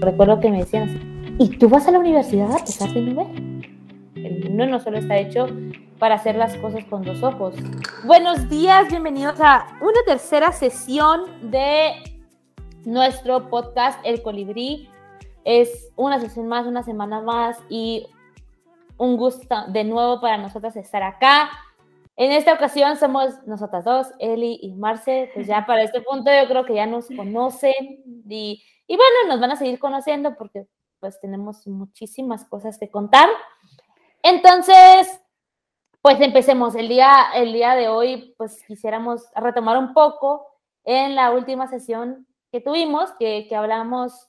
Recuerdo que me decían ¿y tú vas a la universidad a pesar de no ver? Mundo no solo está hecho para hacer las cosas con dos ojos. Buenos días, bienvenidos a una tercera sesión de nuestro podcast El Colibrí. Es una sesión más, una semana más y un gusto de nuevo para nosotras estar acá. En esta ocasión somos nosotras dos, Eli y Marce, pues ya para este punto yo creo que ya nos conocen y, y bueno, nos van a seguir conociendo porque pues tenemos muchísimas cosas que contar. Entonces, pues empecemos. El día, el día de hoy, pues quisiéramos retomar un poco en la última sesión que tuvimos, que, que hablamos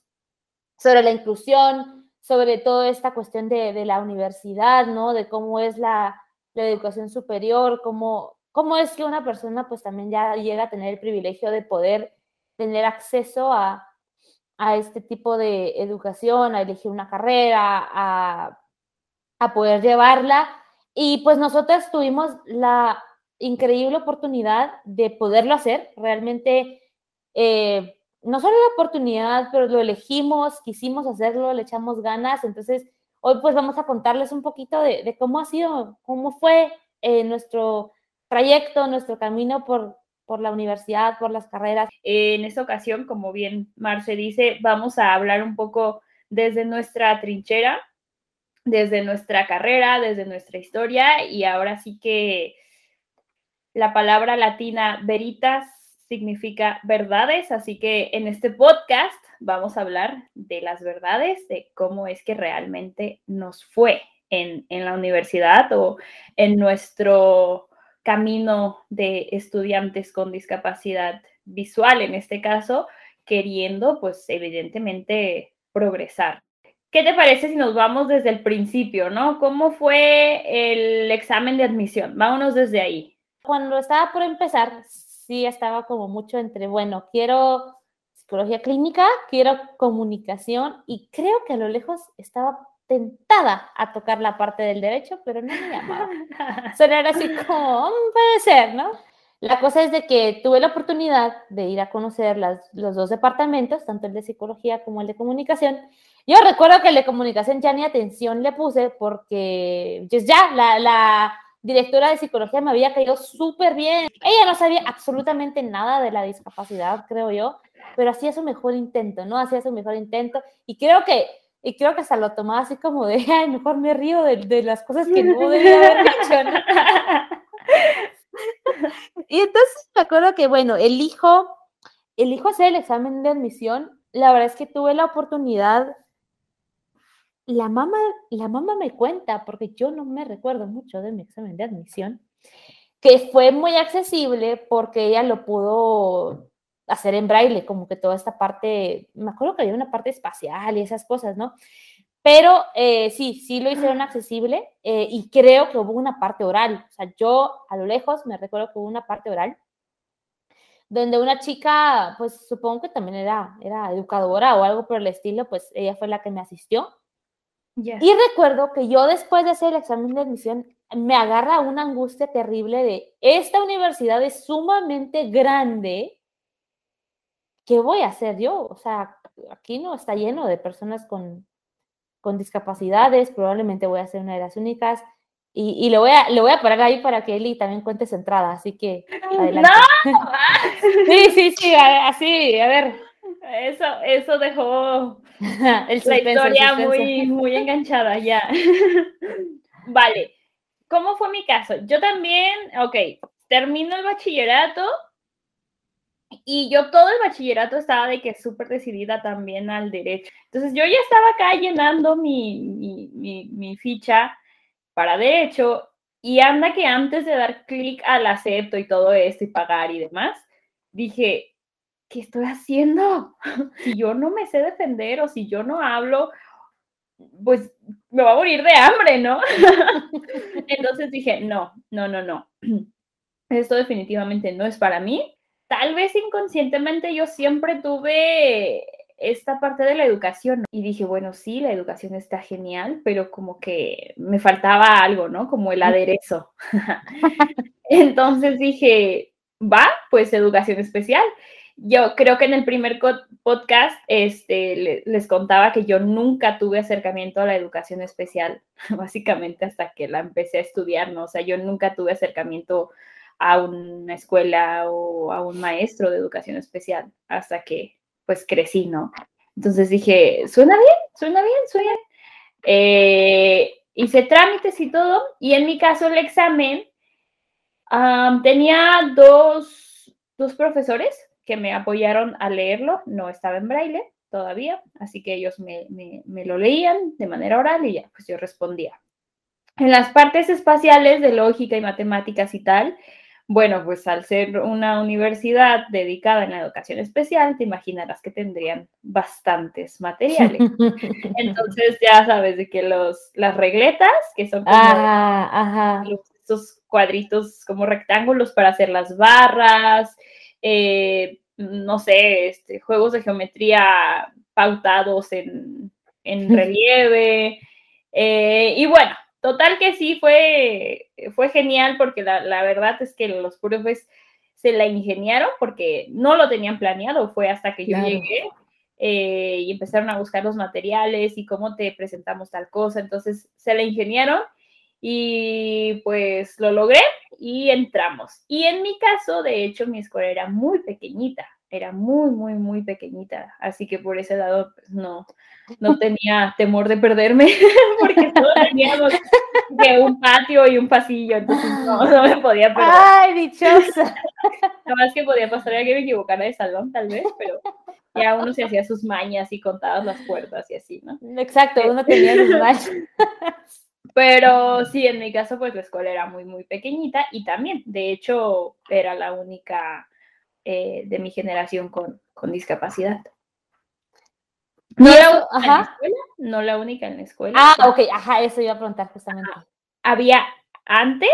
sobre la inclusión, sobre toda esta cuestión de, de la universidad, ¿no? De cómo es la la educación superior, cómo, cómo es que una persona pues también ya llega a tener el privilegio de poder tener acceso a, a este tipo de educación, a elegir una carrera, a, a poder llevarla. Y pues nosotras tuvimos la increíble oportunidad de poderlo hacer. Realmente, eh, no solo la oportunidad, pero lo elegimos, quisimos hacerlo, le echamos ganas. Entonces, Hoy pues vamos a contarles un poquito de, cómo ha sido, cómo fue eh, nuestro trayecto, nuestro camino por, por la universidad, por las carreras. En esta ocasión, como bien Marce dice, vamos a hablar un poco desde nuestra trinchera, desde nuestra carrera, desde nuestra historia y ahora sí que la palabra latina veritas significa verdades, así que en este podcast vamos a hablar de las verdades, de cómo es que realmente nos fue en, la universidad o en nuestro camino de estudiantes con discapacidad visual, en este caso, queriendo, pues evidentemente, progresar. ¿Qué te parece si nos vamos desde el principio, no? ¿Cómo fue el examen de admisión? Vámonos desde ahí. Cuando estaba por empezar, sí estaba como mucho entre, bueno, quiero psicología clínica, quiero comunicación y creo que a lo lejos estaba tentada a tocar la parte del derecho, pero no me llamaba. Era así como, mm, puede ser, ¿no? La cosa es de que tuve la oportunidad de ir a conocer las, los dos departamentos, tanto el de psicología como el de comunicación. Yo recuerdo que el de comunicación ya ni atención le puse porque pues ya la, la directora de psicología me había caído súper bien. Ella no sabía absolutamente nada de la discapacidad, creo yo pero hacía su mejor intento, ¿no? Hacía su mejor intento y creo que, y creo que se lo tomaba así como de, ay, mejor me río de, de las cosas que no debía haber dicho, ¿no? y entonces me acuerdo que, bueno, elijo, elijo hacer el examen de admisión, la verdad es que tuve la oportunidad la mamá, la mamá me cuenta, porque yo no me recuerdo mucho de mi examen de admisión, que fue muy accesible porque ella lo pudo hacer en braille, como que toda esta parte, me acuerdo que había una parte espacial y esas cosas, ¿no? Pero eh, sí, sí lo hicieron accesible eh, y creo que hubo una parte oral. O sea, yo a lo lejos me recuerdo que hubo una parte oral donde una chica, pues supongo que también era, era educadora o algo por el estilo, pues ella fue la que me asistió. Y recuerdo que yo después de hacer el examen de admisión me agarra una angustia terrible de esta universidad es sumamente grande ¿qué voy a hacer yo? O sea, aquí no está lleno de personas con, con discapacidades, probablemente voy a ser una de las únicas. Y, y le, voy a, le voy a parar ahí para que Eli también cuente su entrada, así que adelante. ¡No! sí, sí, sí, así, a ver. Eso, eso dejó el la historia muy, muy enganchada ya. vale, ¿cómo fue mi caso? Yo también, ok, termino el bachillerato y yo todo el bachillerato estaba de que súper decidida también al derecho. Entonces yo ya estaba acá llenando mi, mi, ficha para derecho y anda que antes de dar clic al acepto y todo esto y pagar y demás, dije, ¿qué estoy haciendo? Si yo no me sé defender o si yo no hablo, pues me va a morir de hambre, ¿no? Entonces dije, no, no, no, no. Esto definitivamente no es para mí tal vez inconscientemente yo siempre tuve esta parte de la educación y dije, bueno, sí, la educación está genial, pero como que me faltaba algo, ¿no? Como el aderezo. Entonces dije, va, pues educación especial. yo creo que en el primer podcast este, les contaba que yo nunca tuve acercamiento a la educación especial, básicamente hasta que la empecé a estudiar, ¿no? O sea, yo nunca tuve acercamiento a una escuela o a un maestro de educación especial hasta que pues crecí, ¿no? Entonces dije, suena bien, suena bien, suena bien. Eh, hice trámites y todo, y en mi caso el examen tenía dos, dos profesores que me apoyaron a leerlo, no estaba en braille todavía, así que ellos me, me, lo leían de manera oral y ya, pues yo respondía. En las partes espaciales de lógica y matemáticas y tal, bueno, pues al ser una universidad dedicada en la educación especial, te imaginarás que tendrían bastantes materiales. Entonces ya sabes de que los, las regletas, que son como ah, estos cuadritos como rectángulos para hacer las barras, eh, no sé, este, juegos de geometría pautados en, relieve. Eh, y bueno, total que sí, fue, fue genial porque la, verdad es que los profes se la ingeniaron porque no lo tenían planeado, fue hasta que yo llegué eh, y empezaron a buscar los materiales y cómo te presentamos tal cosa, entonces se la ingeniaron y pues lo logré y entramos. Y en mi caso, de hecho, mi escuela era muy pequeñita, era muy, muy, muy pequeñita, así que por ese lado pues, no, no tenía temor de perderme, porque todos teníamos que un patio y un pasillo, entonces no, no me podía perder. ¡Ay, dichosa! Nada más que podía pasar era que me equivocara de salón, tal vez, pero ya uno se hacía sus mañas y contaba las puertas y así, ¿no? Exacto, uno tenía sus mañas. Pero sí, en mi caso, pues la escuela era muy, muy pequeñita y también, de hecho, era la única eh, de mi generación con, discapacidad. No la, ajá. no la única en la escuela. Ah, ok, ajá, eso iba a preguntar justamente. Había antes,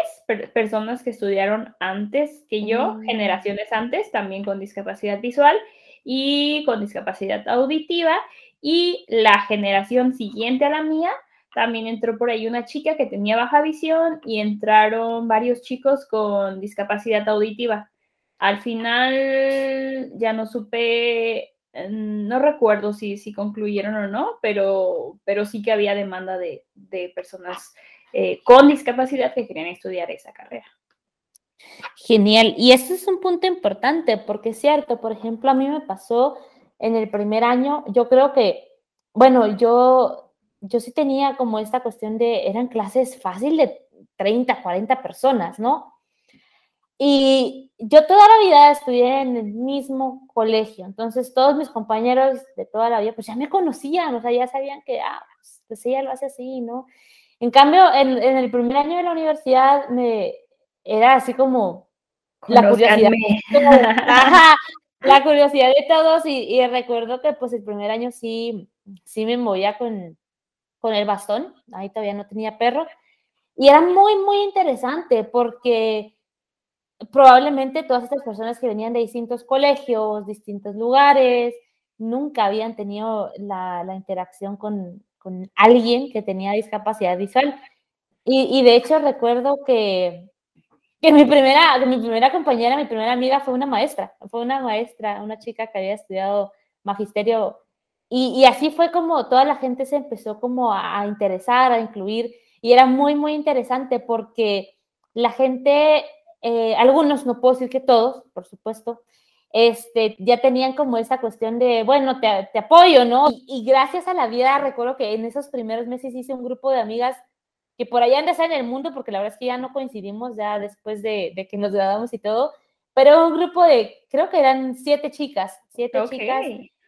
personas que estudiaron antes que yo, mm. generaciones antes, también con discapacidad visual y con discapacidad auditiva, y la generación siguiente a la mía también entró por ahí una chica que tenía baja visión y entraron varios chicos con discapacidad auditiva. Al final ya no supe, eh, no recuerdo si, si concluyeron o no, pero, pero sí que había demanda de, personas eh, con discapacidad que querían estudiar esa carrera. Genial. Y ese es un punto importante porque es cierto, por ejemplo, a mí me pasó en el primer año, yo creo que, bueno, yo yo sí tenía como esta cuestión de, eran clases fácil de 30, 40 personas, ¿no? Y yo toda la vida estudié en el mismo colegio, entonces todos mis compañeros de toda la vida, pues ya me conocían, o sea, ya sabían que, ah, pues, ella lo hace así, ¿no? En cambio, en, el primer año de la universidad me era así como la curiosidad. la curiosidad de todos y, y, recuerdo que pues el primer año sí, sí me movía con, con el bastón, ahí todavía no tenía perro, y era muy, muy interesante porque probablemente todas estas personas que venían de distintos colegios, distintos lugares, nunca habían tenido la, interacción con, alguien que tenía discapacidad visual. Y, de hecho recuerdo que, que mi, primera, mi primera compañera, mi primera amiga fue una maestra, fue una maestra, una chica que había estudiado magisterio y, así fue como toda la gente se empezó como a, interesar, a incluir, y era muy, muy interesante porque la gente, eh, algunos, no puedo decir que todos, por supuesto, este, ya tenían como esa cuestión de, bueno, te, te apoyo, ¿no? Y, gracias a la vida, recuerdo que en esos primeros meses hice un grupo de amigas que por allá estar en el mundo, porque la verdad es que ya no coincidimos ya después de, de que nos graduamos y todo, pero un grupo de, creo que eran siete chicas, siete chicas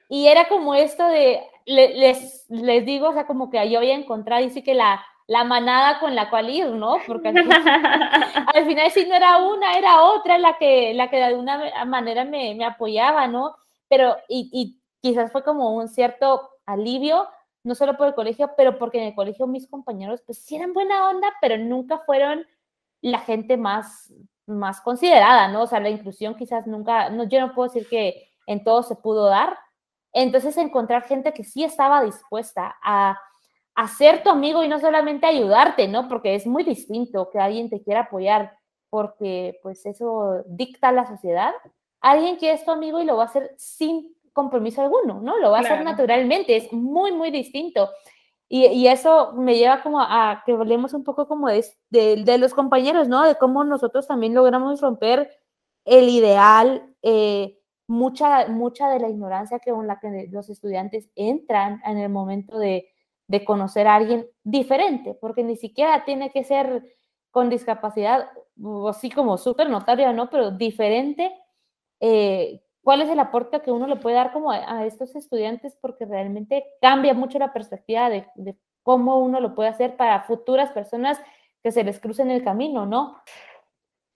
y era como esto de, les, les digo, o sea, como que yo había encontrado, dice que la, la manada con la cual ir, ¿no? Porque al, final si no era una, era otra la que, la que de alguna manera me, me apoyaba, ¿no? Pero, y, y, quizás fue como un cierto alivio, no solo por el colegio, pero porque en el colegio mis compañeros, pues sí eran buena onda, pero nunca fueron la gente más, más considerada, ¿no? O sea, la inclusión quizás nunca, no, yo no puedo decir que en todo se pudo dar, entonces, encontrar gente que sí estaba dispuesta a, a ser tu amigo y no solamente ayudarte, ¿no? Porque es muy distinto que alguien te quiera apoyar porque pues eso dicta la sociedad alguien que es tu amigo y lo va a hacer sin compromiso alguno, ¿no? Lo va a hacer naturalmente, es muy, muy distinto. Y, eso me lleva como a, que hablemos un poco como de, de, los compañeros, ¿no? De cómo nosotros también logramos romper el ideal, eh, mucha, mucha de la ignorancia que con la que los estudiantes entran en el momento de, de conocer a alguien diferente, porque ni siquiera tiene que ser con discapacidad, o así como súper notaria, ¿no? Pero diferente, eh, ¿cuál es el aporte que uno le puede dar como a, estos estudiantes? Porque realmente cambia mucho la perspectiva de, de, cómo uno lo puede hacer para futuras personas que se les crucen el camino, ¿no?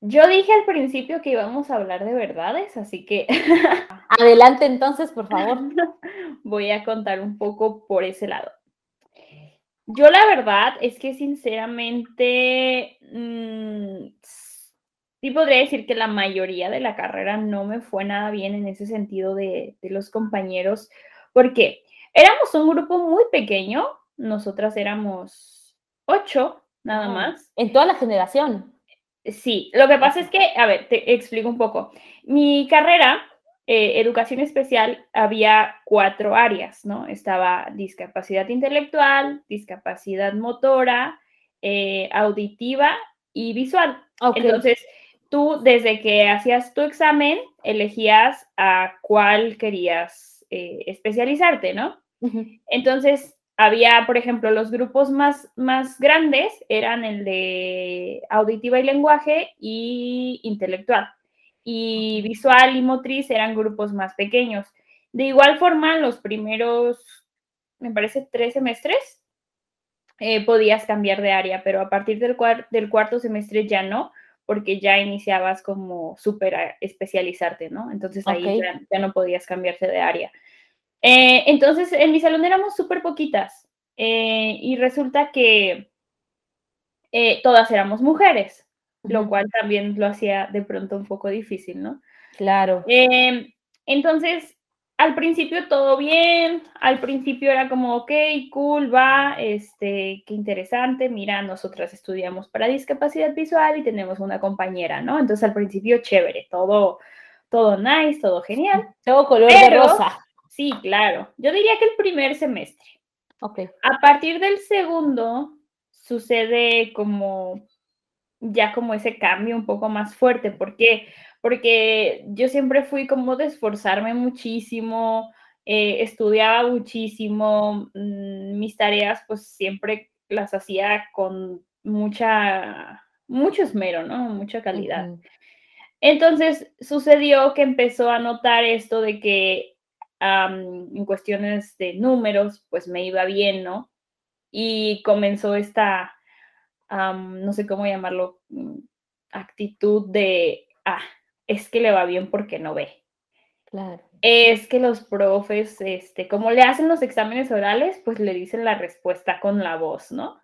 Yo dije al principio que íbamos a hablar de verdades, así que... Adelante entonces, por favor. Voy a contar un poco por ese lado. Yo la verdad es que sinceramente mm, sí podría decir que la mayoría de la carrera no me fue nada bien en ese sentido de, los compañeros, porque éramos un grupo muy pequeño, nosotras éramos ocho nada más. En toda la generación. Sí, lo que pasa es que, a ver, te explico un poco. Mi carrera eh, educación especial había cuatro áreas, ¿no? Estaba discapacidad intelectual, discapacidad motora, eh, auditiva y visual. Entonces, tú desde que hacías tu examen, elegías a cuál querías eh, especializarte, ¿no? Entonces, había, por ejemplo, los grupos más, más grandes eran el de auditiva y lenguaje y intelectual y visual y motriz eran grupos más pequeños. De igual forma, los primeros, me parece, tres semestres, eh, podías cambiar de área, pero a partir del, del cuarto semestre ya no, porque ya iniciabas como súper especializarte, ¿no? Entonces ahí ya, no podías cambiarse de área. Eh, entonces, en mi salón éramos súper poquitas eh, y resulta que todas éramos mujeres lo cual también lo hacía de pronto un poco difícil, ¿no? Claro. Em, entonces, al principio todo bien, al principio era como, ok, cool, va, este, qué interesante, mira, nosotras estudiamos para discapacidad visual y tenemos una compañera, ¿no? Entonces al principio chévere, todo, todo nice, todo genial. Todo color de rosa. Sí, claro. Yo diría que el primer semestre. Ok. A partir del segundo sucede como ya como ese cambio un poco más fuerte. ¿Por qué? Porque yo siempre fui como de esforzarme muchísimo, eh, estudiaba muchísimo, mm, mis tareas pues siempre las hacía con mucha, mucho esmero, ¿no? Mucha calidad. Entonces sucedió que empezó a notar esto de que en cuestiones de números pues me iba bien, ¿no? Y comenzó esta no sé cómo llamarlo, mm, actitud de, ah, es que le va bien porque no ve. Claro. Es que los profes, este, como le hacen los exámenes orales, pues le dicen la respuesta con la voz, ¿no?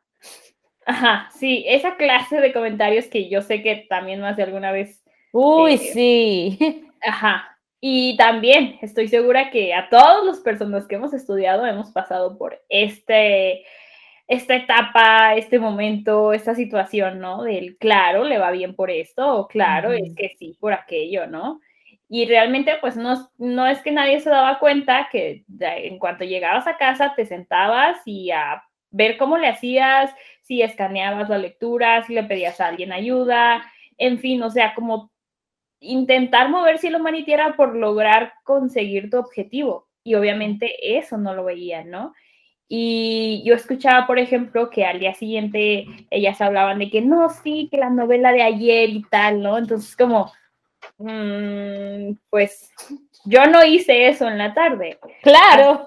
Ajá, sí, esa clase de comentarios que yo sé que también más de alguna vez. Uy, eh, sí. Ajá. Y también estoy segura que a todas las personas que hemos estudiado hemos pasado por este, esta etapa, este momento, esta situación, ¿no? Del claro, le va bien por esto, o claro, es que sí, por aquello, ¿no? Y realmente, pues no, no es que nadie se daba cuenta que en cuanto llegabas a casa te sentabas y a ver cómo le hacías, si escaneabas la lectura, si le pedías a alguien ayuda, en fin, o sea, como intentar mover si lo manitiera por lograr conseguir tu objetivo. Y obviamente eso no lo veían, ¿no? Y yo escuchaba, por ejemplo, que al día siguiente ellas hablaban de que no, sí, que la novela de ayer y tal, ¿no? Entonces, como, mm, pues yo no hice eso en la tarde. Claro.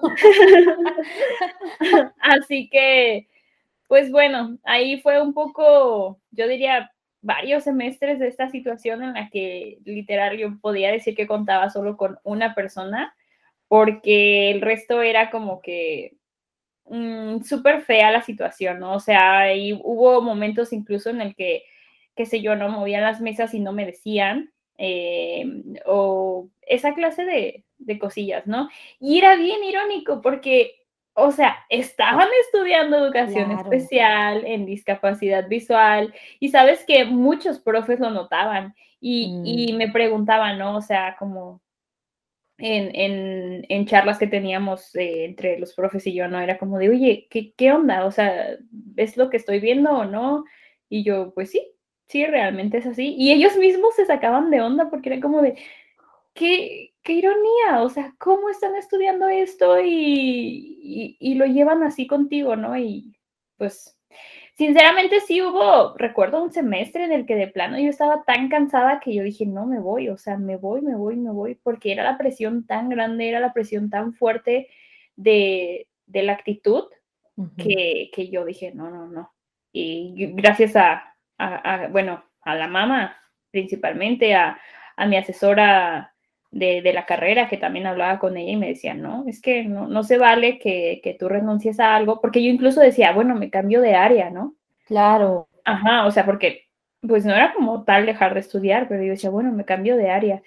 Así que, pues bueno, ahí fue un poco, yo diría, varios semestres de esta situación en la que literal yo podía decir que contaba solo con una persona, porque el resto era como que Mm, súper fea la situación, ¿no? O sea, y hubo momentos incluso en el que, qué sé yo, no movían las mesas y no me decían, eh, o esa clase de, de cosillas, ¿no? Y era bien irónico porque o sea, estaban estudiando educación especial en discapacidad visual y sabes que muchos profes lo notaban Y, mm. me preguntaban, ¿no? O sea, como en, charlas que teníamos eh, entre los profes y yo, ¿no? Era como de, oye, ¿qué, ¿qué onda? O sea, ¿ves lo que estoy viendo o no? Y yo, pues sí, sí, realmente es así. Y ellos mismos se sacaban de onda porque era como de, qué, qué ironía, o sea, ¿cómo están estudiando esto y, y, lo llevan así contigo, ¿no? Y pues, sinceramente sí hubo, recuerdo un semestre en el que de plano yo estaba tan cansada que yo dije, no me voy, o sea, me voy, me voy, me voy, porque era la presión tan grande, era la presión tan fuerte de, de la actitud que, que yo dije, no, no, no. Y gracias a, a, bueno, a la mamá principalmente, a, a mi asesora de, de, la carrera, que también hablaba con ella y me decía, no, es que no, no se vale que, que, tú renuncies a algo, porque yo incluso decía, bueno, me cambio de área, ¿no? Claro. Ajá, o sea, porque pues no era como tal dejar de estudiar, pero yo decía, bueno, me cambio de área.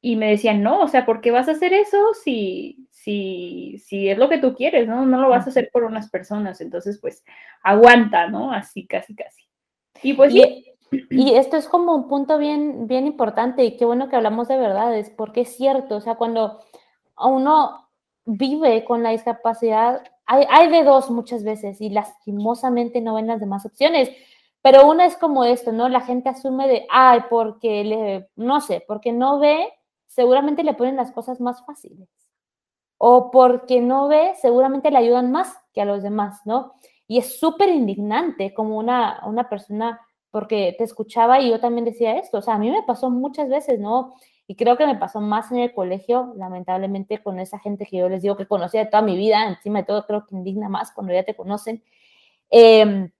Y me decían, no, o sea, ¿por qué vas a hacer eso si, si, si es lo que tú quieres, ¿no? No lo vas a hacer por unas personas, entonces pues aguanta, ¿no? Así, casi, casi. Y pues y, esto es como un punto bien, bien importante y qué bueno que hablamos de verdades, porque es cierto, o sea, cuando uno vive con la discapacidad, hay, hay de dos muchas veces y lastimosamente no ven las demás opciones. Pero una es como esto, ¿no? La gente asume de, ay, porque le, no sé, porque no ve, seguramente le ponen las cosas más fáciles. O porque no ve, seguramente le ayudan más que a los demás, ¿no? Y es súper indignante como una, una persona, porque te escuchaba y yo también decía esto, o sea, a mí me pasó muchas veces, ¿no? Y creo que me pasó más en el colegio, lamentablemente, con esa gente que yo les digo que conocía de toda mi vida, encima de todo creo que indigna más cuando ya te conocen, em,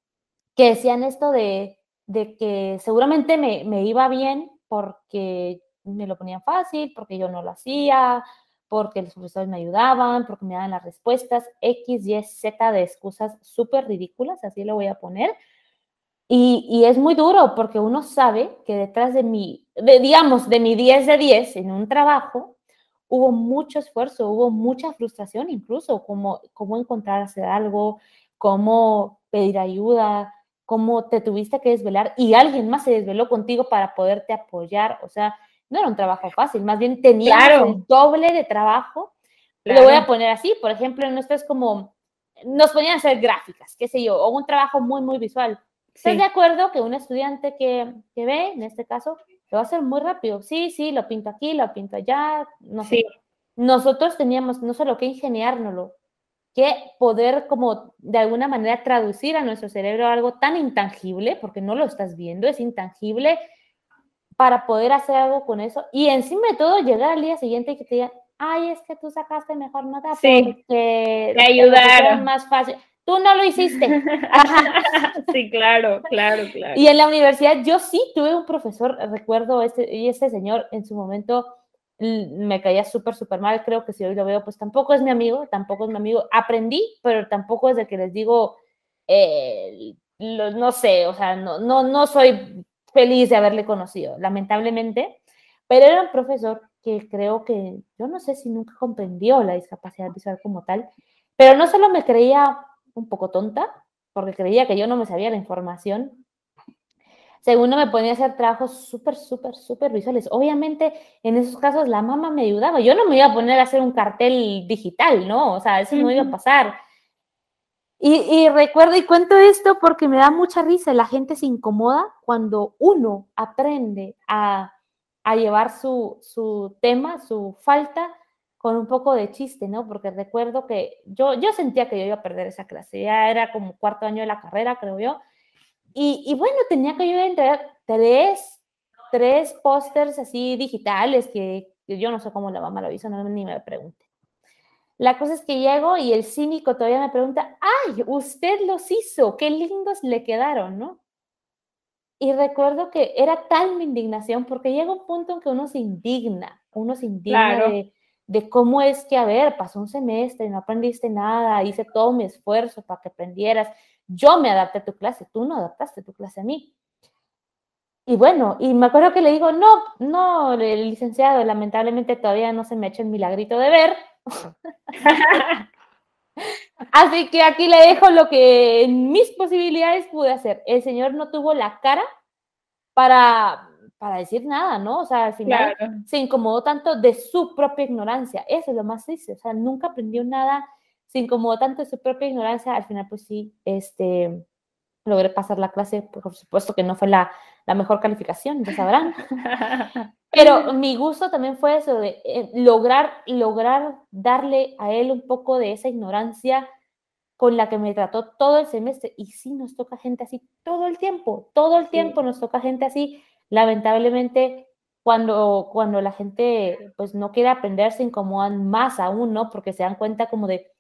que decían esto de, de que seguramente me, me iba bien porque me lo ponían fácil, porque yo no lo hacía, porque los profesores me ayudaban, porque me daban las respuestas, X, Y, Z de excusas súper ridículas, así lo voy a poner. Y, y, es muy duro porque uno sabe que detrás de mi, de, digamos, de mi 10 de 10 en un trabajo, hubo mucho esfuerzo, hubo mucha frustración incluso, como cómo encontrar hacer algo, cómo pedir ayuda, cómo te tuviste que desvelar y alguien más se desveló contigo para poderte apoyar, o sea, no era un trabajo fácil, más bien tenía el doble de trabajo. Lo voy a poner así, por ejemplo, en nuestro es como, nos ponían a hacer gráficas, qué sé yo, o un trabajo muy, muy visual. ¿Estás de acuerdo que un estudiante que, que, ve, en este caso, lo va a hacer muy rápido? Sí, sí, lo pinto aquí, lo pinto allá, no sé. Nosotros teníamos no solo que ingeniárnoslo, que poder como de alguna manera traducir a nuestro cerebro algo tan intangible, porque no lo estás viendo, es intangible, para poder hacer algo con eso y encima de todo llegar al día siguiente y que te digan, ay, es que tú sacaste mejor nota sí, porque te ayudaron más fácil. Tú no lo hiciste. sí, claro, claro, claro. Y en la universidad yo sí tuve un profesor, recuerdo, este, y este señor en su momento me caía súper, súper mal, creo que si hoy lo veo, pues tampoco es mi amigo, tampoco es mi amigo. Aprendí, pero tampoco es de que les digo, eh, no sé, o sea, no, no, no soy feliz de haberle conocido, lamentablemente, pero era un profesor que creo que, yo no sé si nunca comprendió la discapacidad visual como tal, pero no solo me creía un poco tonta, porque creía que yo no me sabía la información, segundo me ponía a hacer trabajos súper, súper, súper visuales. Obviamente, en esos casos la mamá me ayudaba. Yo no me iba a poner a hacer un cartel digital, ¿no? O sea, eso no iba a pasar. Y, recuerdo y cuento esto porque me da mucha risa. La gente se incomoda cuando uno aprende a, llevar su, tema, su falta, con un poco de chiste, ¿no? Porque recuerdo que yo, yo sentía que yo iba a perder esa clase. Ya era como cuarto año de la carrera, creo yo. Y, bueno, tenía que yo entregar tres, tres pósters así digitales que, yo no sé cómo la mamá lo hizo, no, ni me pregunte. La cosa es que llego y el cínico todavía me pregunta, ay, usted los hizo, qué lindos le quedaron, ¿no? Y recuerdo que era tal mi indignación, porque llega un punto en que uno se indigna, uno se indigna de, cómo es que, a ver, pasó un semestre, no aprendiste nada, hice todo mi esfuerzo para que aprendieras, yo me adapté a tu clase, tú no adaptaste tu clase a mí. Y bueno, y me acuerdo que le digo, no, no, el licenciado, lamentablemente todavía no se me ha hecho el milagrito de ver, Así que aquí le dejo lo que en mis posibilidades pude hacer. El señor no tuvo la cara para, para decir nada, ¿no? O sea, al final se incomodó tanto de su propia ignorancia. Eso es lo más triste. O sea, nunca aprendió nada, se incomodó tanto de su propia ignorancia. Al final, pues sí, este, logré pasar la clase. Por supuesto que no fue la, la mejor calificación, ya sabrán. Pero mi gusto también fue eso de eh, lograr, lograr darle a él un poco de esa ignorancia con la que me trató todo el semestre. Y sí, nos toca gente así todo el tiempo, todo el tiempo nos toca gente así lamentablemente cuando, cuando la gente pues no quiere aprender se incomodan más aún, ¿no? Porque se dan cuenta como de,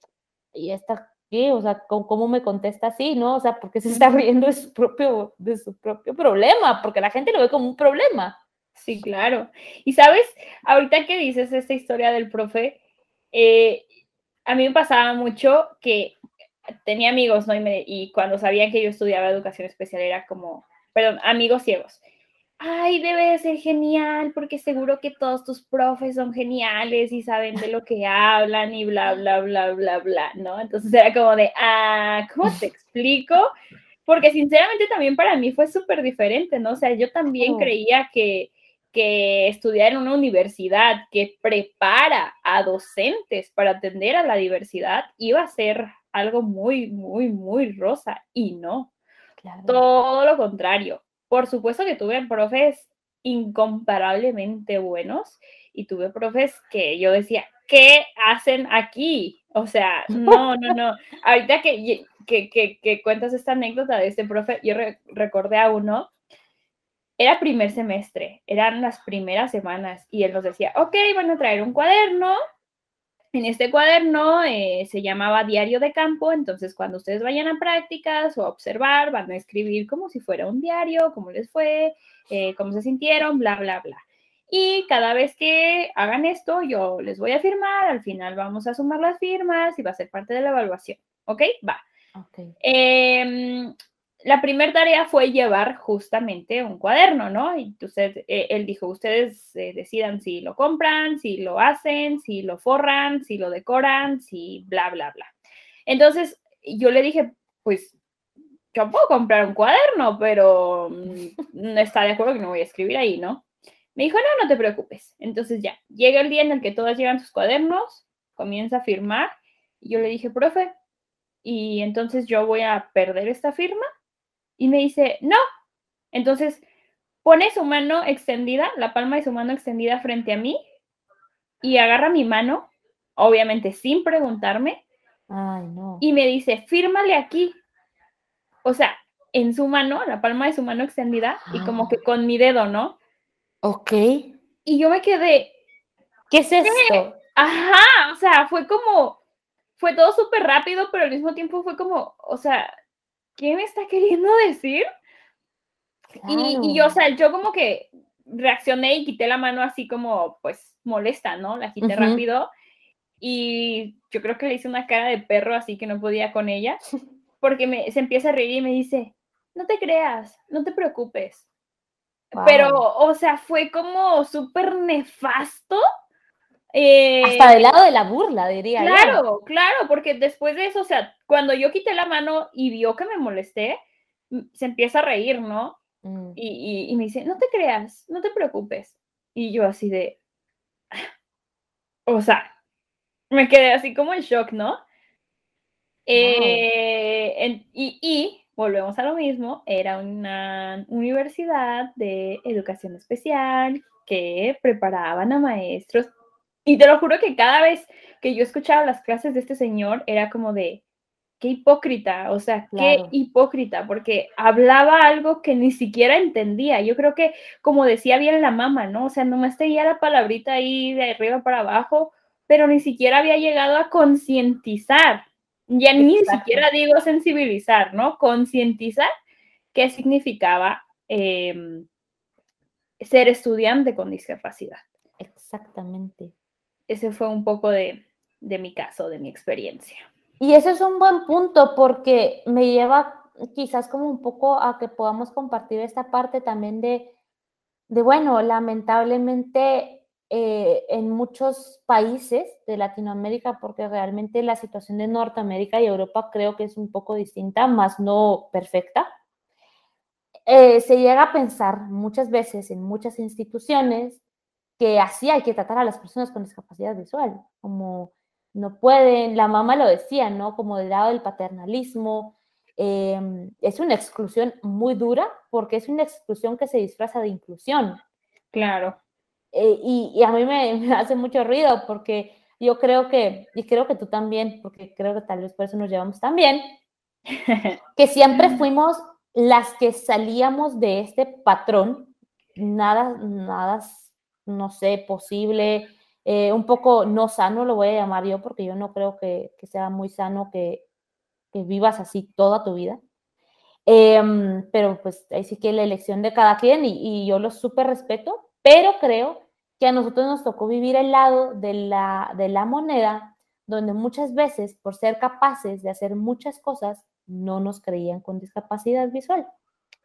¿y esta qué? O sea, ¿cómo, me contesta así, no? O sea, porque se está riendo de su propio, de su propio problema, porque la gente lo ve como un problema. Sí, claro. Y sabes, ahorita que dices esta historia del profe, eh, a mí me pasaba mucho que tenía amigos, ¿no? Y, y cuando sabían que yo estudiaba educación especial era como, perdón, amigos ciegos ay, debe de ser genial, porque seguro que todos tus profes son geniales y saben de lo que hablan y bla, bla, bla, bla, bla, ¿no? Entonces era como de, ah, ¿cómo te explico? Porque sinceramente también para mí fue súper diferente, ¿no? O sea, yo también oh. creía que, que estudiar en una universidad que prepara a docentes para atender a la diversidad iba a ser algo muy, muy, muy rosa y no. Todo lo contrario por supuesto que tuve profes incomparablemente buenos y tuve profes que yo decía, ¿qué hacen aquí? O sea, no, no, no. Ahorita que, que, cuentas esta anécdota de este profe, yo recordé a uno, era primer semestre, eran las primeras semanas y él nos decía, ok, van a traer un cuaderno en este cuaderno eh, se llamaba diario de campo, entonces cuando ustedes vayan a prácticas o a observar, van a escribir como si fuera un diario, cómo les fue, eh, cómo se sintieron, bla, bla, bla. Y cada vez que hagan esto, yo les voy a firmar, al final vamos a sumar las firmas y va a ser parte de la evaluación. ¿Ok? Va. Okay. Em, la primera tarea fue llevar justamente un cuaderno, ¿no? Y entonces eh, él dijo, ustedes eh, decidan si lo compran, si lo hacen, si lo forran, si lo decoran, si bla, bla, bla. Entonces yo le dije, pues yo puedo comprar un cuaderno, pero mm, no está de acuerdo que no voy a escribir ahí, ¿no? Me dijo, no, no te preocupes. Entonces ya, llega el día en el que todas llevan sus cuadernos, comienza a firmar, y yo le dije, profe, y entonces yo voy a perder esta firma y me dice, no. Entonces pone su mano extendida, la palma de su mano extendida frente a mí y agarra mi mano, obviamente sin preguntarme. Ay, no. Y me dice, fírmale aquí. O sea, en su mano, la palma de su mano extendida y como ah. que con mi dedo, ¿no? Ok. Y yo me quedé. ¿Qué es esto? Ajá, o sea, fue como, fue todo súper rápido, pero al mismo tiempo fue como, o sea, ¿qué me está queriendo decir? Y, yo, o sea, yo como que reaccioné y quité la mano así como, pues, molesta, ¿no? La quité rápido. Y yo creo que le hice una cara de perro así que no podía con ella, porque me, se empieza a reír y me dice, no te creas, no te preocupes. Pero, o sea, fue como súper nefasto eh, Hasta del lado de la burla, diría. Claro, claro, porque después de eso, o sea, cuando yo quité la mano y vio que me molesté, se empieza a reír, ¿no? Mm. Y, me dice, no te creas, no te preocupes. Y yo así de, o sea, me quedé así como en shock, ¿no? Eh, y, y, volvemos a lo mismo, era una universidad de educación especial que preparaban a maestros y te lo juro que cada vez que yo escuchaba las clases de este señor era como de, qué hipócrita, o sea, qué hipócrita, porque hablaba algo que ni siquiera entendía. Yo creo que, como decía bien la mamá, ¿no? O sea, nomás tenía la palabrita ahí de arriba para abajo, pero ni siquiera había llegado a concientizar, ya ni siquiera digo sensibilizar, ¿no? Concientizar qué significaba em, ser estudiante con discapacidad. Exactamente ese fue un poco de, mi caso, de mi experiencia. Y ese es un buen punto porque me lleva quizás como un poco a que podamos compartir esta parte también de, de bueno, lamentablemente eh, en muchos países de Latinoamérica, porque realmente la situación de Norteamérica y Europa creo que es un poco distinta, más no perfecta. eh, se llega a pensar muchas veces en muchas instituciones que así hay que tratar a las personas con discapacidad visual, como no pueden, la mamá lo decía, ¿no? Como del lado del paternalismo, em, es una exclusión muy dura porque es una exclusión que se disfraza de inclusión. Claro. Eh, y, a mí me, hace mucho ruido porque yo creo que, y creo que tú también, porque creo que tal vez por eso nos llevamos tan bien, que siempre fuimos las que salíamos de este patrón, nada, nada, no sé, posible, eh, un poco no sano, lo voy a llamar yo, porque yo no creo que, sea muy sano que, vivas así toda tu vida. Em, pero pues ahí sí que la elección de cada quien y, yo lo súper respeto, pero creo que a nosotros nos tocó vivir el lado de la, de la moneda, donde muchas veces, por ser capaces de hacer muchas cosas, no nos creían con discapacidad visual.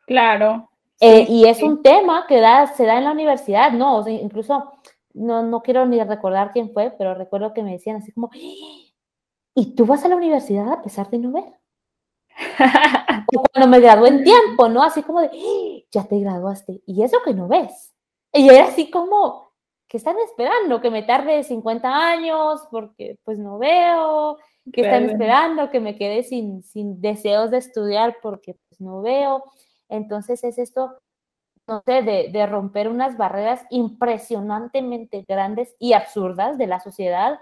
Claro. Eh, y es un tema que da, se da en la universidad, ¿no? O sea, incluso, no, no quiero ni recordar quién fue, pero recuerdo que me decían así como, ¿y tú vas a la universidad a pesar de no ver? cuando me gradué en tiempo, ¿no? Así como de, ya te graduaste, y eso que no ves. Y era así como, ¿qué están esperando? Que me tarde 50 años porque pues no veo, que están esperando que me quede sin, sin deseos de estudiar porque pues no veo. Entonces es esto, no sé, de, de romper unas barreras impresionantemente grandes y absurdas de la sociedad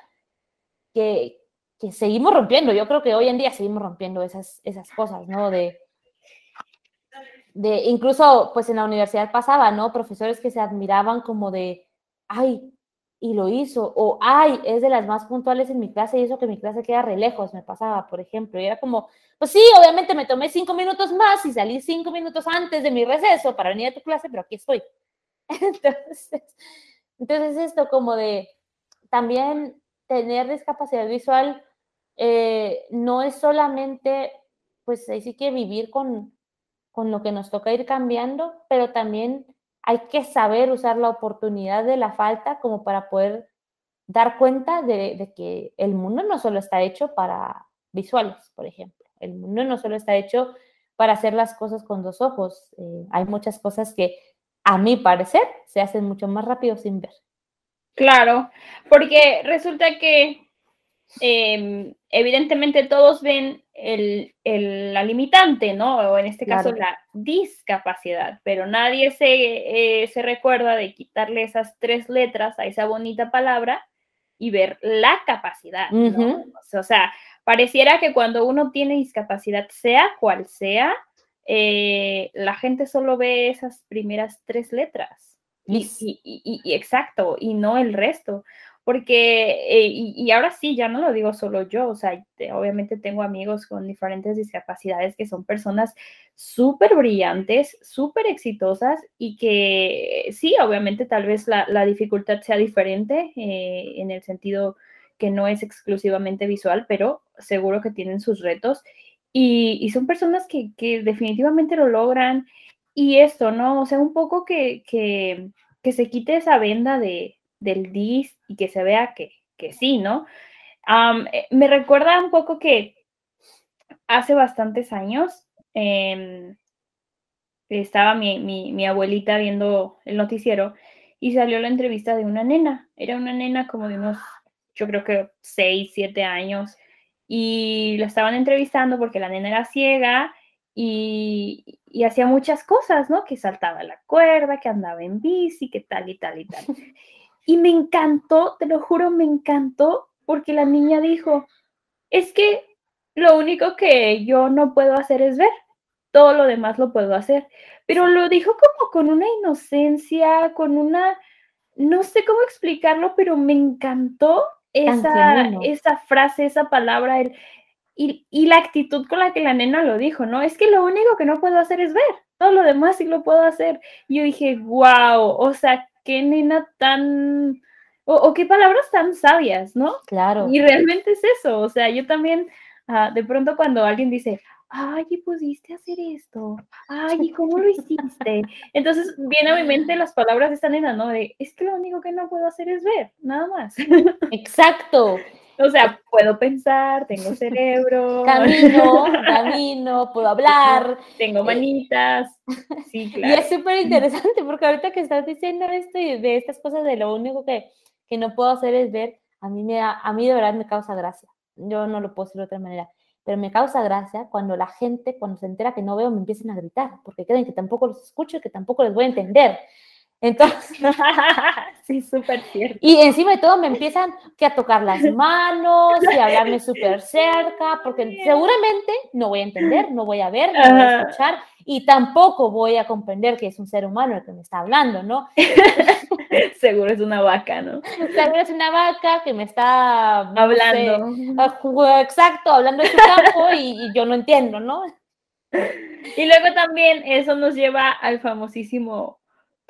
que, que seguimos rompiendo. Yo creo que hoy en día seguimos rompiendo esas, esas cosas, ¿no? De, de, incluso, pues en la universidad pasaba, ¿no? Profesores que se admiraban como de, ay, y lo hizo, o ay, es de las más puntuales en mi clase y eso que mi clase queda re lejos, me pasaba, por ejemplo, y era como, pues sí, obviamente me tomé cinco minutos más y salí cinco minutos antes de mi receso para venir a tu clase, pero aquí estoy. Entonces, entonces esto como de también tener discapacidad visual eh, no es solamente, pues ahí sí que vivir con, con lo que nos toca ir cambiando, pero también hay que saber usar la oportunidad de la falta como para poder dar cuenta de, que el mundo no solo está hecho para visuales, por ejemplo. El mundo no solo está hecho para hacer las cosas con dos ojos. Eh, hay muchas cosas que, a mi parecer, se hacen mucho más rápido sin ver. Claro, porque resulta que Em, evidentemente todos ven el, la limitante, ¿no? O en este caso la discapacidad, pero nadie se, eh, se recuerda de quitarle esas tres letras a esa bonita palabra y ver la capacidad, ¿no? O sea, pareciera que cuando uno tiene discapacidad, sea cual sea, eh, la gente solo ve esas primeras tres letras. y, y, exacto, y no el resto porque, eh, y, ahora sí, ya no lo digo solo yo, o sea, obviamente tengo amigos con diferentes discapacidades que son personas súper brillantes, súper exitosas y que sí, obviamente tal vez la, dificultad sea diferente eh, en el sentido que no es exclusivamente visual, pero seguro que tienen sus retos y, son personas que, definitivamente lo logran y esto, ¿no? O sea, un poco que, que se quite esa venda de, del DIS y que se vea que, que sí, ¿no? Eh, me recuerda un poco que hace bastantes años em, estaba mi, mi, abuelita viendo el noticiero y salió la entrevista de una nena. Era una nena como de unos, yo creo que 6, 7 años. Y la estaban entrevistando porque la nena era ciega y, y, hacía muchas cosas, ¿no? Que saltaba la cuerda, que andaba en bici, que tal y tal y tal. Y me encantó, te lo juro, me encantó porque la niña dijo, es que lo único que yo no puedo hacer es ver, todo lo demás lo puedo hacer. Pero lo dijo como con una inocencia, con una, no sé cómo explicarlo, pero me encantó esa, esa frase, esa palabra, el, y, y, la actitud con la que la nena lo dijo, ¿no? Es que lo único que no puedo hacer es ver, todo lo demás sí lo puedo hacer. Y yo dije, wow, o sea, qué nena tan, o, qué palabras tan sabias, ¿no? Claro. Y realmente es eso, o sea, yo también, ah, de pronto cuando alguien dice, ay, ¿y pudiste hacer esto? Ay, ¿y cómo lo hiciste? Entonces viene a mi mente las palabras de esta nena, ¿no? De, es que lo único que no puedo hacer es ver, nada más. Exacto. O sea, puedo pensar, tengo cerebro. Camino, camino, puedo hablar. Tengo eh, manitas. Sí, claro. Y es súper interesante porque ahorita que estás diciendo esto y de estas cosas, de lo único que, que no puedo hacer es ver, a mí, me da, a mí de verdad me causa gracia. Yo no lo puedo decir de otra manera pero me causa gracia cuando la gente, cuando se entera que no veo, me empiezan a gritar, porque creen que tampoco los escucho y que tampoco les voy a entender. Entonces, sí, súper cierto. Y encima de todo me empiezan que a tocar las manos y a hablarme súper cerca, porque seguramente no voy a entender, no voy a ver, no voy a escuchar y tampoco voy a comprender que es un ser humano el que me está hablando, ¿no? Seguro es una vaca, ¿no? Seguro es una vaca que me está hablando. exacto, hablando de su campo y, y yo no entiendo, ¿no? Y luego también eso nos lleva al famosísimo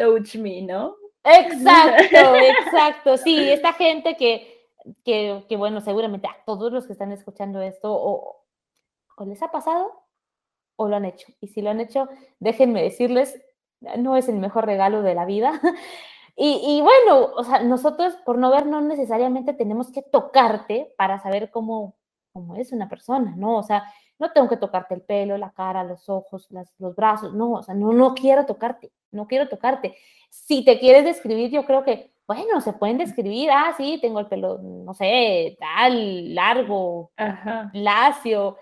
touch me, ¿no? Exacto, exacto. Sí, esta gente que, que, que, bueno, seguramente a todos los que están escuchando esto, o, o les ha pasado o lo han hecho. Y si lo han hecho, déjenme decirles, no es el mejor regalo de la vida. Y, y, bueno, o sea, nosotros por no ver no necesariamente tenemos que tocarte para saber cómo, cómo es una persona, ¿no? O sea, no tengo que tocarte el pelo, la cara, los ojos, los brazos, no, o sea, no, no quiero tocarte, no quiero tocarte. Si te quieres describir, yo creo que, bueno, se pueden describir, ah, sí, tengo el pelo, no sé, tal, largo, lacio,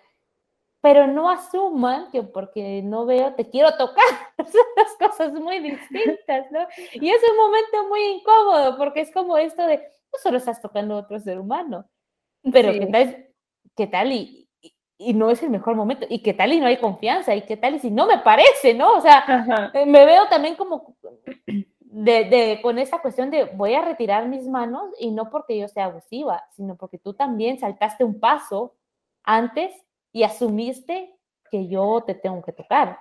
pero no asuman que porque no veo te quiero tocar. Son dos cosas muy distintas, ¿no? Y es un momento muy incómodo porque es como esto de, no solo estás tocando a otro ser humano, pero ¿qué tal? ¿Qué tal? Y, y no es el mejor momento. ¿Y qué tal y no hay confianza? ¿Y qué tal y si no me parece, no? O sea, eh, me veo también como de, de, con esa cuestión de voy a retirar mis manos y no porque yo sea abusiva, sino porque tú también saltaste un paso antes y asumiste que yo te tengo que tocar.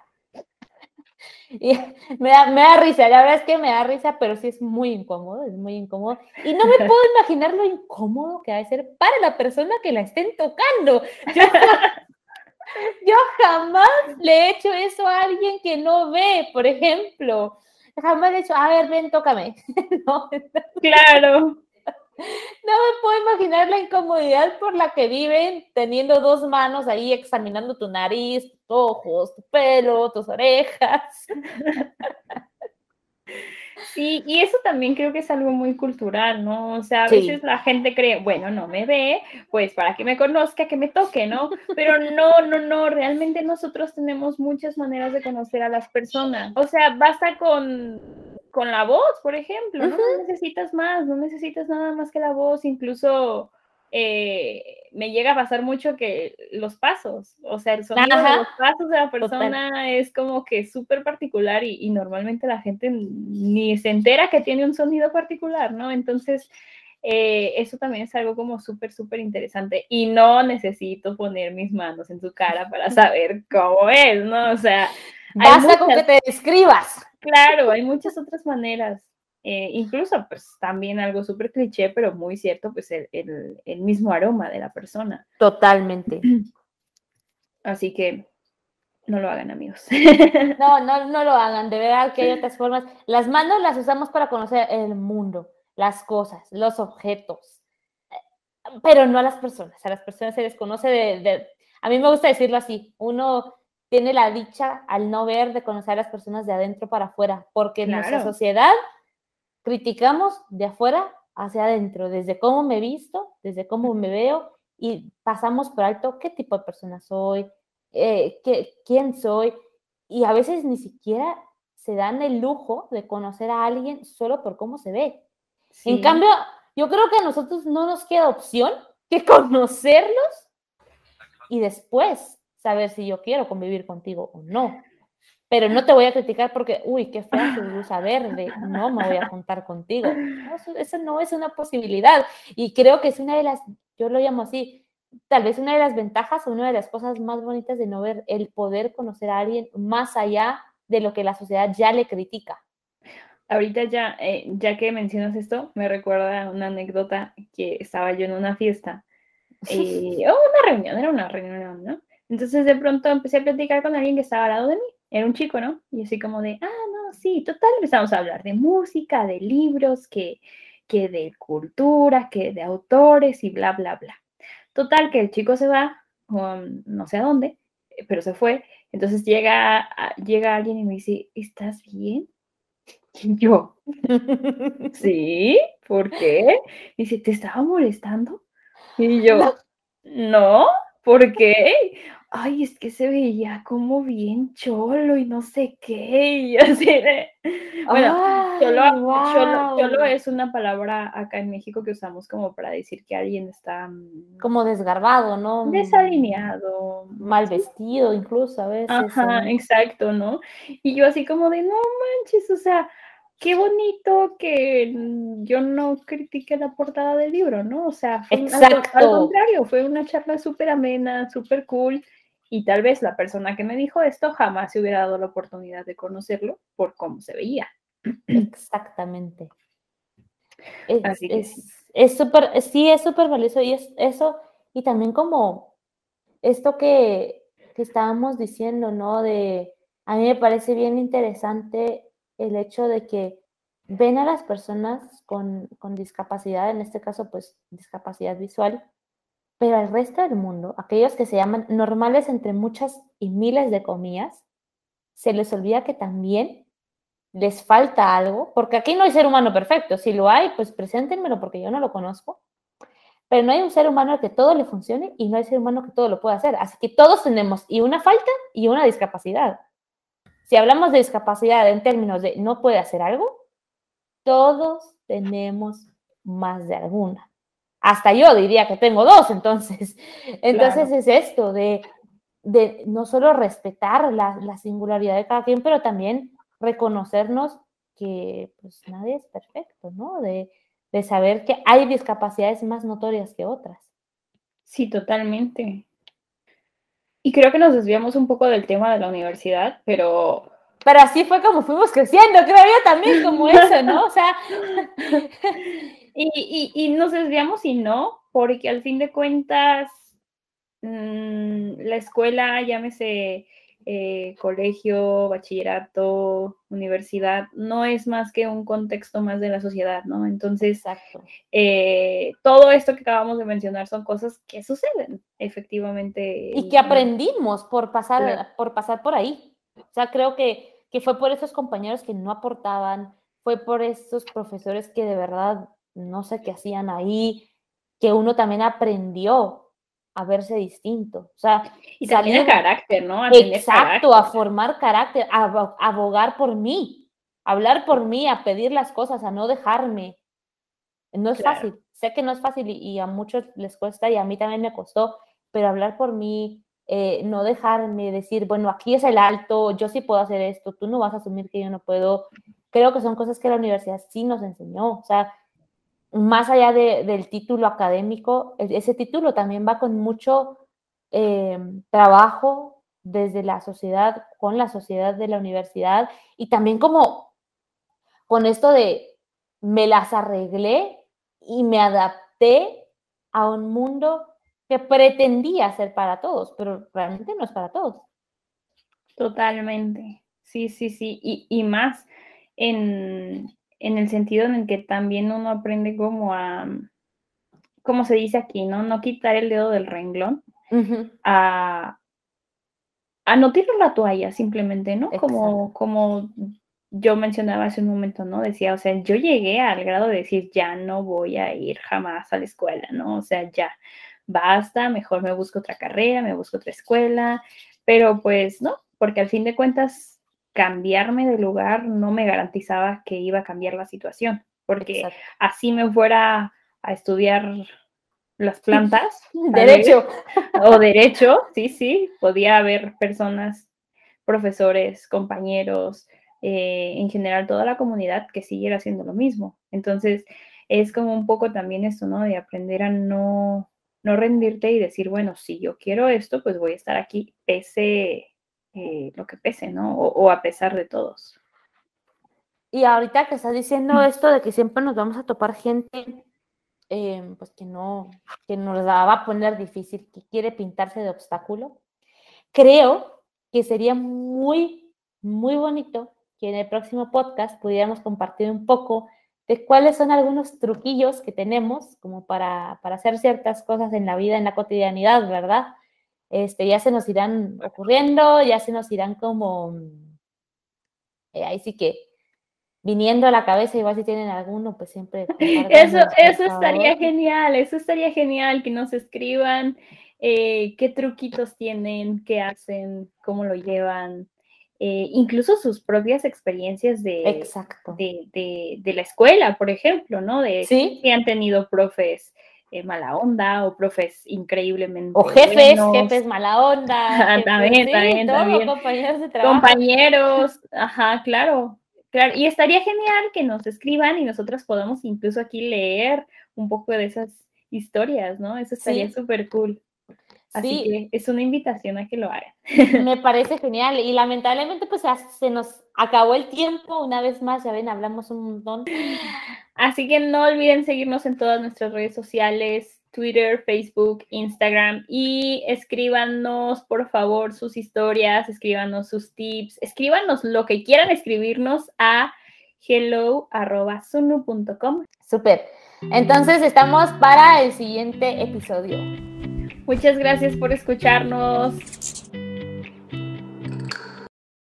Y me da, me da risa, la verdad es que me da risa, pero sí es muy incómodo, es muy incómodo. Y no me puedo imaginar lo incómodo que va a ser para la persona que la estén tocando. Yo, jamás le he hecho eso a alguien que no ve, por ejemplo. Jamás le he hecho, a ver, ven, tócame. no, claro. No me puedo imaginar la incomodidad por la que viven teniendo dos manos ahí examinando tu nariz, ojos, tu pelo, tus orejas. Sí, y eso también creo que es algo muy cultural, ¿no? O sea, a veces la gente cree, bueno, no me ve, pues para que me conozca, que me toque, ¿no? Pero no, no, no, realmente nosotros tenemos muchas maneras de conocer a las personas. O sea, basta con con la voz, por ejemplo, no necesitas más, no necesitas nada más que la voz, incluso eh, me llega a pasar mucho que los pasos, o sea, el sonido de los pasos de la persona es como que súper particular y, normalmente la gente ni se entera que tiene un sonido particular, ¿no? Entonces, eh, eso también es algo como súper, súper interesante y no necesito poner mis manos en tu cara para saber cómo es, ¿no? O sea... Basta con que te describas. Claro, hay muchas otras maneras. Eh, incluso, pues también algo súper cliché, pero muy cierto, pues el, el, mismo aroma de la persona. Totalmente. Así que no lo hagan, amigos. No, no, no lo hagan. De verdad que hay otras formas. Las manos las usamos para conocer el mundo, las cosas, los objetos, pero no a las personas. A las personas se les conoce de, de a mí me gusta decirlo así. Uno tiene la dicha al no ver de conocer a las personas de adentro para afuera, porque en nuestra sociedad criticamos de afuera hacia adentro, desde cómo me visto, desde cómo me veo y pasamos por alto qué tipo de persona soy, eh, qué, quién soy y a veces ni siquiera se dan el lujo de conocer a alguien solo por cómo se ve. En cambio, yo creo que a nosotros no nos queda opción que conocerlos y después saber si yo quiero convivir contigo o no. Pero no te voy a criticar porque, uy, qué fea tu blusa verde, no me voy a juntar contigo. eso, no es una posibilidad. Y creo que es una de las, yo lo llamo así, tal vez una de las ventajas o una de las cosas más bonitas de no ver el poder conocer a alguien más allá de lo que la sociedad ya le critica. Ahorita ya, eh, ya que mencionas esto, me recuerda una anécdota que estaba yo en una fiesta, eh, o una reunión, era una reunión, ¿no? Entonces de pronto empecé a platicar con alguien que estaba al lado de mí. Era un chico, ¿no? Y así como de, ah, no, sí, total, empezamos a hablar de música, de libros, que, que de cultura, que de autores y bla, bla, bla. Total, que el chico se va, no sé a dónde, pero se fue. Entonces llega, llega alguien y me dice, ¿estás bien? Y yo, ¿sí? ¿Por qué? dice, ¿te estaba molestando? Y yo, no, ¿por qué? Ay, es que se veía como bien cholo y no sé qué, y así de... Bueno, cholo, es una palabra acá en México que usamos como para decir que alguien está... Mm, como desgarbado, ¿no? Desalineado. Mal vestido incluso a veces. Ajá, exacto, ¿no? Y yo así como de, no manches, o sea, qué bonito que yo no critique la portada del libro, ¿no? O sea, fue al, contrario, fue una charla súper amena, súper cool. Y tal vez la persona que me dijo esto jamás se hubiera dado la oportunidad de conocerlo por cómo se veía. Exactamente. Es, súper, sí, es súper valioso y es eso, y también como esto que, que estábamos diciendo, ¿no? De, a mí me parece bien interesante el hecho de que ven a las personas con, discapacidad, en este caso pues discapacidad visual, pero al resto del mundo, aquellos que se llaman normales entre muchas y miles de comillas, se les olvida que también les falta algo, porque aquí no hay ser humano perfecto, si lo hay, pues preséntenmelo porque yo no lo conozco, pero no hay un ser humano que todo le funcione y no hay ser humano que todo lo pueda hacer, así que todos tenemos y una falta y una discapacidad. Si hablamos de discapacidad en términos de no puede hacer algo, todos tenemos más de alguna. Hasta yo diría que tengo dos, entonces. Entonces es esto de, de, no solo respetar la, la, singularidad de cada quien, pero también reconocernos que pues nadie es perfecto, ¿no? De, de saber que hay discapacidades más notorias que otras. Sí, totalmente. Y creo que nos desviamos un poco del tema de la universidad, pero... Pero así fue como fuimos creciendo, creo yo también como eso, ¿no? O sea... y, y, nos desviamos y no, porque al fin de cuentas, mm, la escuela, llámese eh, colegio, bachillerato, universidad, no es más que un contexto más de la sociedad, ¿no? Entonces, eh, todo esto que acabamos de mencionar son cosas que suceden, efectivamente. Y que aprendimos por pasar, por, pasar por ahí. O sea, creo que, que fue por esos compañeros que no aportaban, fue por esos profesores que de verdad no sé qué hacían ahí, que uno también aprendió a verse distinto. O sea, y también carácter, ¿no? exacto, a formar carácter, a, abogar por mí, a hablar por mí, a pedir las cosas, a no dejarme. No es fácil, sé que no es fácil y, a muchos les cuesta y a mí también me costó, pero hablar por mí, eh, no dejarme decir, bueno, aquí es el alto, yo sí puedo hacer esto, tú no vas a asumir que yo no puedo. Creo que son cosas que la universidad sí nos enseñó. O sea, más allá del título académico, e, ese título también va con mucho eh, trabajo desde la sociedad, con la sociedad de la universidad y también como con esto de me las arreglé y me adapté a un mundo que pretendía ser para todos, pero realmente no es para todos. Totalmente, sí, sí, sí, y, y más en, en el sentido en el que también uno aprende como a, como se dice aquí, ¿no? No quitar el dedo del renglón, a, a no tirar la toalla simplemente, ¿no? Como, como yo mencionaba hace un momento, ¿no? Decía, o sea, yo llegué al grado de decir, ya no voy a ir jamás a la escuela, ¿no? O sea, ya, basta, mejor me busco otra carrera, me busco otra escuela, pero pues no, porque al fin de cuentas cambiarme de lugar no me garantizaba que iba a cambiar la situación, porque así me fuera a estudiar las plantas. derecho. o derecho, sí, sí, podía haber personas, profesores, compañeros, eh, en general toda la comunidad que siguiera haciendo lo mismo. Entonces, es como un poco también esto, ¿no? De aprender a no, no rendirte y decir, bueno, si yo quiero esto, pues voy a estar aquí, pese eh, lo que pese, ¿no? O, a pesar de todos. Y ahorita que estás diciendo esto de que siempre nos vamos a topar gente, eh, pues que no, que nos la va a poner difícil, que quiere pintarse de obstáculo, creo que sería muy, muy bonito que en el próximo podcast pudiéramos compartir un poco de cuáles son algunos truquillos que tenemos como para, para hacer ciertas cosas en la vida, en la cotidianidad, ¿verdad? Este, ya se nos irán ocurriendo, ya se nos irán como, eh, ahí sí que viniendo a la cabeza, igual si tienen alguno, pues siempre. Eso, eso estaría genial, eso estaría genial, que nos escriban eh, qué truquitos tienen, qué hacen, cómo lo llevan. Eh, incluso sus propias experiencias de, Exacto. De, de, la escuela, por ejemplo, ¿no? De ¿Sí? que han tenido profes eh, mala onda o profes increíblemente. O jefes, jefes mala onda. también, también, también. Compañeros de trabajo. Compañeros, ajá, claro. Claro, y estaría genial que nos escriban y nosotros podamos incluso aquí leer un poco de esas historias, ¿no? Eso estaría súper cool. Así que es una invitación a que lo hagan. Me parece genial y lamentablemente pues se nos acabó el tiempo una vez más, ya ven, hablamos un montón. Así que no olviden seguirnos en todas nuestras redes sociales, Twitter, Facebook, Instagram y escríbanos por favor sus historias, escríbanos sus tips, escríbanos lo que quieran escribirnos a hello.sunu.com. Super. Entonces estamos para el siguiente episodio. Muchas gracias por escucharnos.